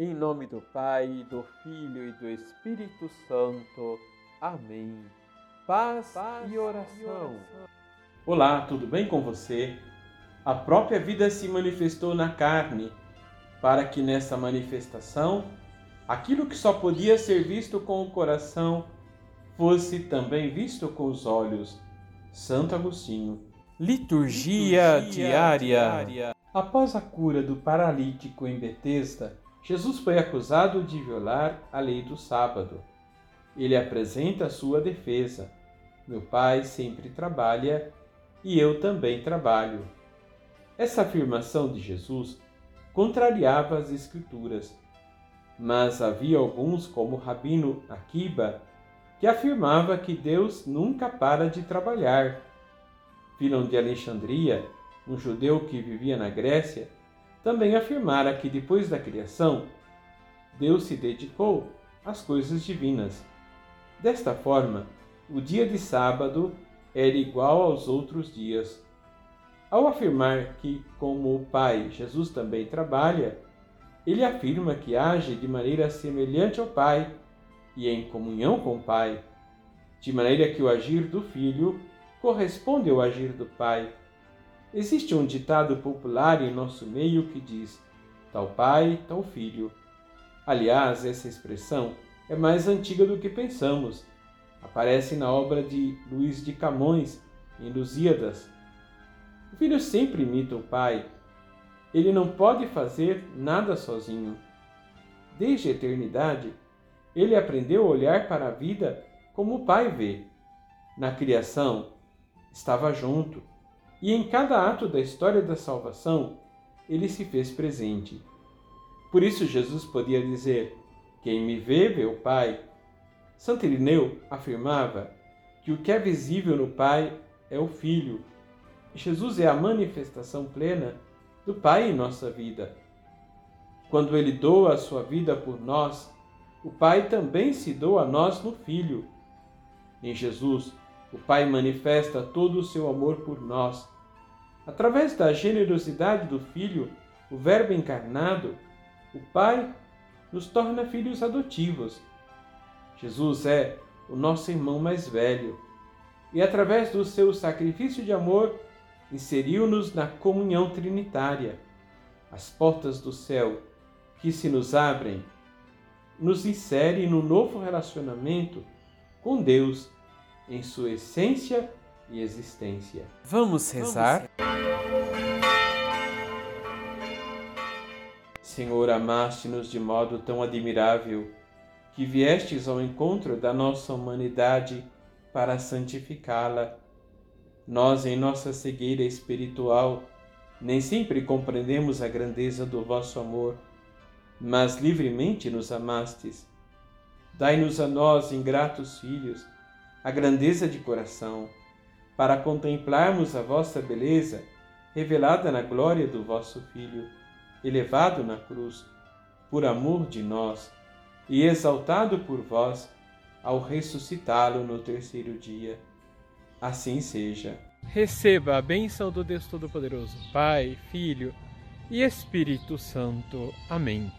Em nome do Pai, do Filho e do Espírito Santo. Amém. Paz, Paz e, oração. e oração. Olá, tudo bem com você? A própria vida se manifestou na carne, para que nessa manifestação, aquilo que só podia ser visto com o coração fosse também visto com os olhos. Santo Agostinho. Liturgia, Liturgia diária. diária. Após a cura do paralítico em Betesda, Jesus foi acusado de violar a lei do sábado. Ele apresenta sua defesa. Meu pai sempre trabalha e eu também trabalho. Essa afirmação de Jesus contrariava as Escrituras, mas havia alguns, como o Rabino Akiba, que afirmava que Deus nunca para de trabalhar. Filão de Alexandria, um judeu que vivia na Grécia, também afirmara que depois da criação, Deus se dedicou às coisas divinas. Desta forma, o dia de sábado era igual aos outros dias. Ao afirmar que, como o Pai, Jesus também trabalha, ele afirma que age de maneira semelhante ao Pai e em comunhão com o Pai, de maneira que o agir do Filho corresponde ao agir do Pai Existe um ditado popular em nosso meio que diz: tal pai, tal filho. Aliás, essa expressão é mais antiga do que pensamos. Aparece na obra de Luís de Camões, em Lusíadas. O filho sempre imita o pai. Ele não pode fazer nada sozinho. Desde a eternidade, ele aprendeu a olhar para a vida como o pai vê. Na criação, estava junto e em cada ato da história da salvação, ele se fez presente. Por isso, Jesus podia dizer: Quem me vê, vê o Pai. Santo Irineu afirmava que o que é visível no Pai é o Filho. Jesus é a manifestação plena do Pai em nossa vida. Quando ele doa a sua vida por nós, o Pai também se doa a nós no Filho. Em Jesus, o Pai manifesta todo o seu amor por nós. Através da generosidade do Filho, o Verbo encarnado, o Pai nos torna filhos adotivos. Jesus é o nosso irmão mais velho e, através do seu sacrifício de amor, inseriu-nos na comunhão trinitária. As portas do céu que se nos abrem nos insere no novo relacionamento com Deus em sua essência e existência. Vamos rezar? Senhor, amaste-nos de modo tão admirável que viestes ao encontro da nossa humanidade para santificá-la. Nós, em nossa cegueira espiritual, nem sempre compreendemos a grandeza do vosso amor, mas livremente nos amastes. Dai-nos a nós, ingratos filhos, a grandeza de coração para contemplarmos a vossa beleza revelada na glória do vosso Filho, elevado na cruz, por amor de nós, e exaltado por vós, ao ressuscitá-lo no terceiro dia. Assim seja. Receba a bênção do Deus Todo-Poderoso, Pai, Filho e Espírito Santo. Amém.